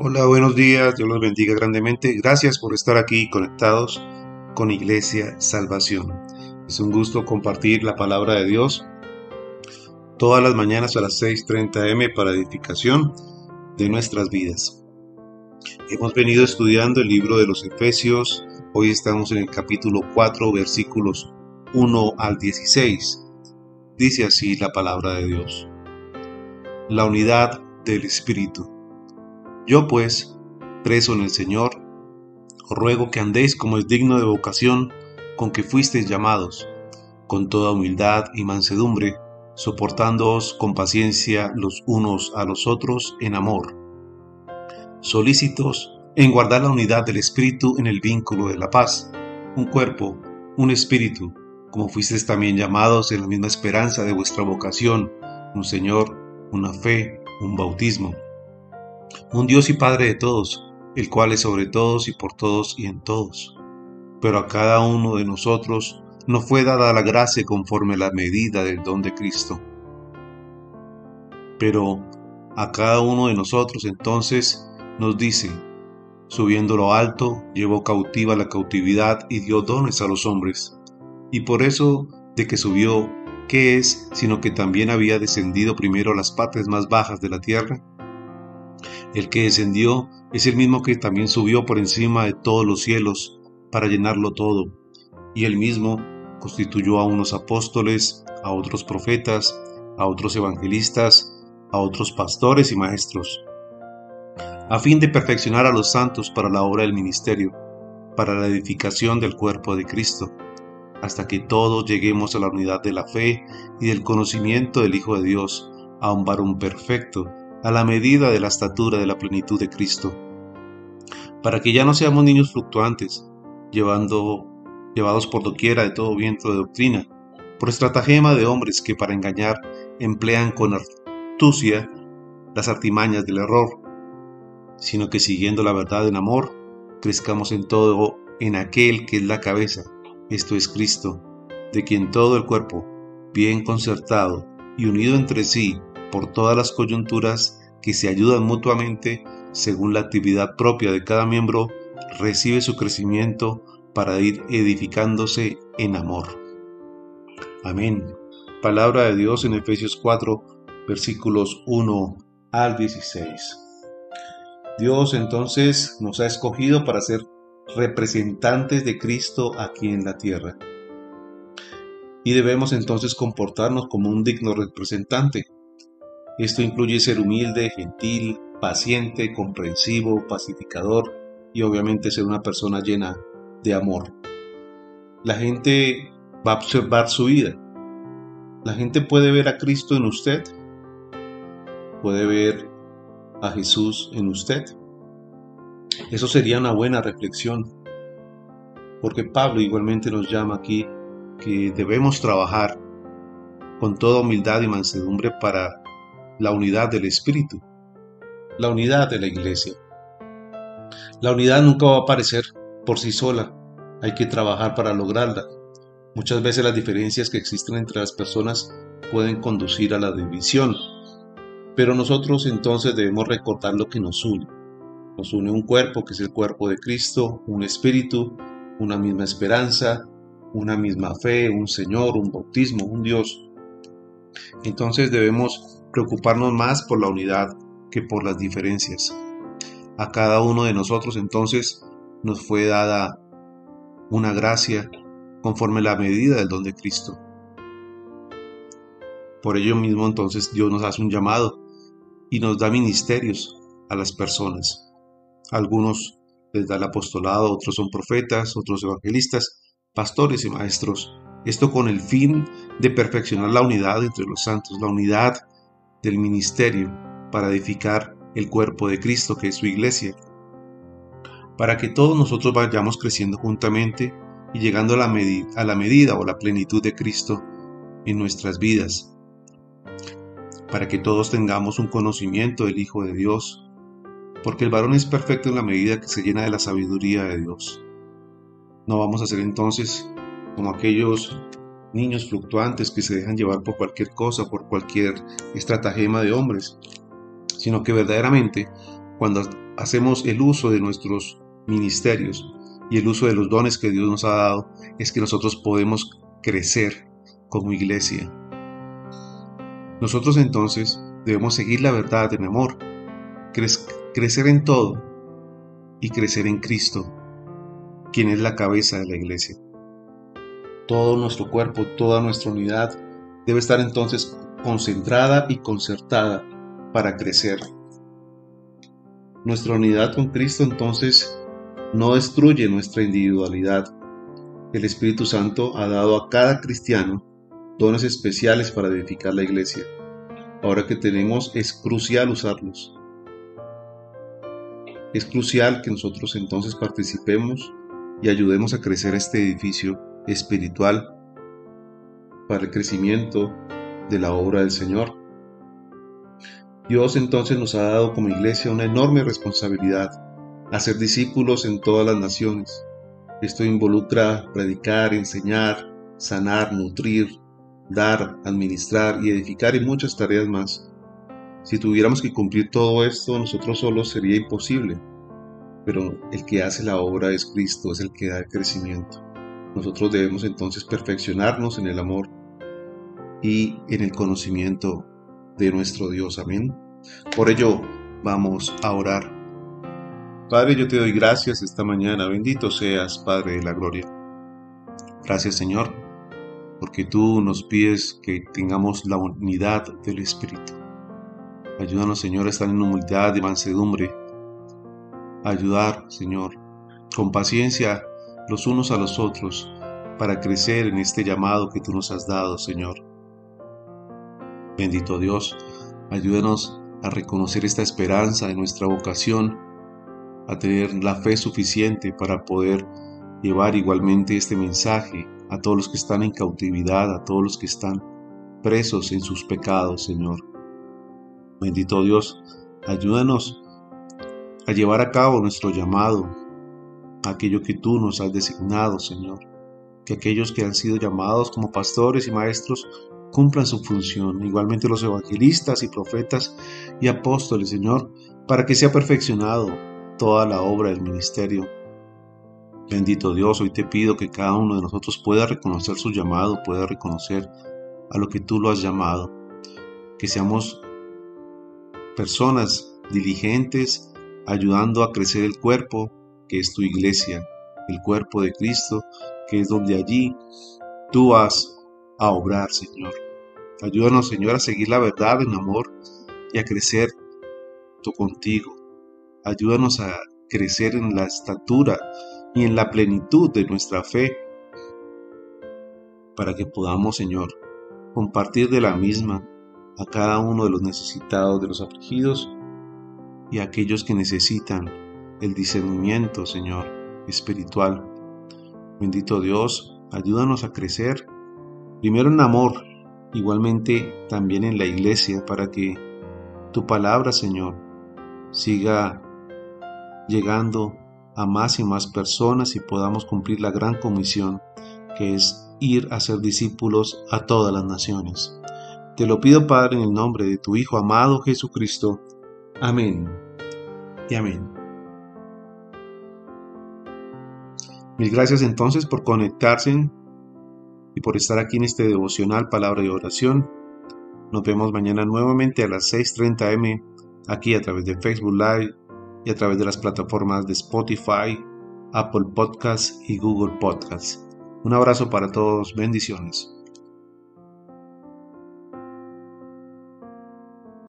Hola, buenos días, Dios los bendiga grandemente. Gracias por estar aquí conectados con Iglesia Salvación. Es un gusto compartir la palabra de Dios todas las mañanas a las 6.30 am para edificación de nuestras vidas. Hemos venido estudiando el libro de los Efesios. Hoy estamos en el capítulo 4, versículos 1 al 16. Dice así la palabra de Dios. La unidad del Espíritu yo pues, preso en el Señor, os ruego que andéis como es digno de vocación con que fuisteis llamados, con toda humildad y mansedumbre, soportándoos con paciencia los unos a los otros en amor, solícitos en guardar la unidad del Espíritu en el vínculo de la paz, un cuerpo, un espíritu, como fuisteis también llamados en la misma esperanza de vuestra vocación, un Señor, una fe, un bautismo un Dios y Padre de todos, el cual es sobre todos y por todos y en todos. Pero a cada uno de nosotros no fue dada la gracia conforme la medida del don de Cristo. Pero a cada uno de nosotros entonces nos dice, subiendo lo alto, llevó cautiva la cautividad y dio dones a los hombres. Y por eso de que subió, ¿qué es sino que también había descendido primero a las partes más bajas de la tierra? El que descendió es el mismo que también subió por encima de todos los cielos para llenarlo todo. Y él mismo constituyó a unos apóstoles, a otros profetas, a otros evangelistas, a otros pastores y maestros, a fin de perfeccionar a los santos para la obra del ministerio, para la edificación del cuerpo de Cristo, hasta que todos lleguemos a la unidad de la fe y del conocimiento del Hijo de Dios, a un varón perfecto, a la medida de la estatura de la plenitud de Cristo, para que ya no seamos niños fluctuantes, llevando, llevados por doquiera de todo viento de doctrina, por estratagema de hombres que para engañar emplean con astucia las artimañas del error, sino que siguiendo la verdad en amor, crezcamos en todo en aquel que es la cabeza, esto es Cristo, de quien todo el cuerpo, bien concertado y unido entre sí por todas las coyunturas que se ayudan mutuamente según la actividad propia de cada miembro, recibe su crecimiento para ir edificándose en amor. Amén. Palabra de Dios en Efesios 4, versículos 1 al 16. Dios entonces nos ha escogido para ser representantes de Cristo aquí en la tierra. Y debemos entonces comportarnos como un digno representante, esto incluye ser humilde, gentil, paciente, comprensivo, pacificador y obviamente ser una persona llena de amor. La gente va a observar su vida. La gente puede ver a Cristo en usted. Puede ver a Jesús en usted. Eso sería una buena reflexión. Porque Pablo igualmente nos llama aquí que debemos trabajar con toda humildad y mansedumbre para la unidad del Espíritu, la unidad de la iglesia. La unidad nunca va a aparecer por sí sola, hay que trabajar para lograrla. Muchas veces las diferencias que existen entre las personas pueden conducir a la división, pero nosotros entonces debemos recordar lo que nos une. Nos une un cuerpo que es el cuerpo de Cristo, un espíritu, una misma esperanza, una misma fe, un Señor, un bautismo, un Dios. Entonces debemos preocuparnos más por la unidad que por las diferencias. A cada uno de nosotros entonces nos fue dada una gracia conforme la medida del don de Cristo. Por ello mismo entonces Dios nos hace un llamado y nos da ministerios a las personas. Algunos les da el apostolado, otros son profetas, otros evangelistas, pastores y maestros. Esto con el fin de perfeccionar la unidad entre los santos, la unidad del ministerio para edificar el cuerpo de Cristo que es su iglesia, para que todos nosotros vayamos creciendo juntamente y llegando a la, medida o la plenitud de Cristo en nuestras vidas, para que todos tengamos un conocimiento del Hijo de Dios, porque el varón es perfecto en la medida que se llena de la sabiduría de Dios. No vamos a ser entonces como aquellos niños fluctuantes que se dejan llevar por cualquier cosa, por cualquier estratagema de hombres, sino que verdaderamente cuando hacemos el uso de nuestros ministerios y el uso de los dones que Dios nos ha dado, es que nosotros podemos crecer como iglesia. Nosotros entonces debemos seguir la verdad en amor, crecer en todo y crecer en Cristo, quien es la cabeza de la iglesia. Todo nuestro cuerpo, toda nuestra unidad debe estar entonces concentrada y concertada para crecer. Nuestra unidad con Cristo entonces no destruye nuestra individualidad. El Espíritu Santo ha dado a cada cristiano dones especiales para edificar la iglesia. Ahora que tenemos es crucial usarlos. Es crucial que nosotros entonces participemos y ayudemos a crecer este edificio espiritual para el crecimiento de la obra del Señor. Dios entonces nos ha dado como iglesia una enorme responsabilidad, hacer discípulos en todas las naciones. Esto involucra predicar, enseñar, sanar, nutrir, dar, administrar y edificar y muchas tareas más. Si tuviéramos que cumplir todo esto nosotros solos sería imposible, pero el que hace la obra es Cristo, es el que da el crecimiento. Nosotros debemos entonces perfeccionarnos en el amor y en el conocimiento de nuestro Dios. Amén. Por ello, vamos a orar. Padre, yo te doy gracias esta mañana. Bendito seas, Padre de la Gloria. Gracias, Señor, porque tú nos pides que tengamos la unidad del Espíritu. Ayúdanos, Señor, a estar en humildad y mansedumbre. Ayudar, Señor, con paciencia los unos a los otros para crecer en este llamado que tú nos has dado, Señor. Bendito Dios, ayúdanos a reconocer esta esperanza de nuestra vocación, a tener la fe suficiente para poder llevar igualmente este mensaje a todos los que están en cautividad, a todos los que están presos en sus pecados, Señor. Bendito Dios, ayúdanos a llevar a cabo nuestro llamado, aquello que tú nos has designado, Señor. Que aquellos que han sido llamados como pastores y maestros cumplan su función, igualmente los evangelistas y profetas y apóstoles, Señor, para que sea perfeccionado toda la obra del ministerio. Bendito Dios, hoy te pido que cada uno de nosotros pueda reconocer su llamado, pueda reconocer a lo que tú lo has llamado, que seamos personas diligentes, ayudando a crecer el cuerpo, que es tu iglesia, el cuerpo de Cristo, que es donde allí tú has a obrar, Señor. Ayúdanos, Señor, a seguir la verdad en amor y a crecer tú contigo. Ayúdanos a crecer en la estatura y en la plenitud de nuestra fe para que podamos, Señor, compartir de la misma a cada uno de los necesitados, de los afligidos y a aquellos que necesitan el discernimiento, Señor, espiritual. Bendito Dios, ayúdanos a crecer Primero en amor, igualmente también en la iglesia, para que tu palabra, Señor, siga llegando a más y más personas y podamos cumplir la gran comisión que es ir a ser discípulos a todas las naciones. Te lo pido, Padre, en el nombre de tu Hijo amado Jesucristo. Amén y amén. Mil gracias entonces por conectarse y por estar aquí en este devocional Palabra y Oración. Nos vemos mañana nuevamente a las 6.30 m aquí a través de Facebook Live y a través de las plataformas de Spotify, Apple Podcasts y Google Podcasts. Un abrazo para todos, bendiciones.